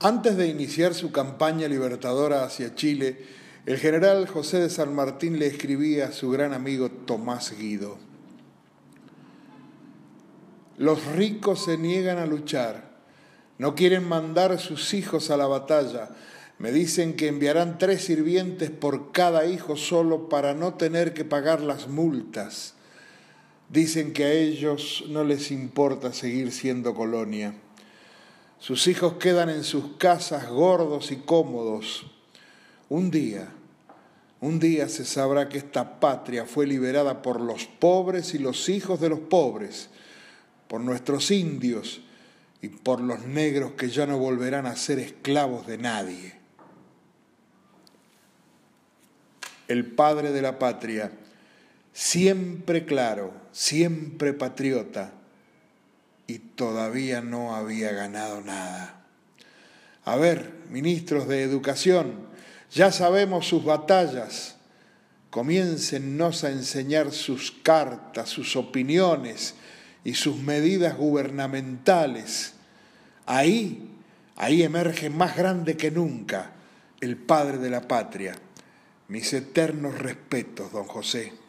Antes de iniciar su campaña libertadora hacia Chile, el general José de San Martín le escribía a su gran amigo Tomás Guido. Los ricos se niegan a luchar, no quieren mandar a sus hijos a la batalla, me dicen que enviarán tres sirvientes por cada hijo solo para no tener que pagar las multas. Dicen que a ellos no les importa seguir siendo colonia. Sus hijos quedan en sus casas gordos y cómodos. Un día, un día se sabrá que esta patria fue liberada por los pobres y los hijos de los pobres, por nuestros indios y por los negros que ya no volverán a ser esclavos de nadie. El padre de la patria, siempre claro, siempre patriota, y todavía no había ganado nada. A ver, ministros de Educación, ya sabemos sus batallas, comiéncennos a enseñar sus cartas, sus opiniones y sus medidas gubernamentales. Ahí, ahí emerge más grande que nunca el padre de la patria. Mis eternos respetos, don José.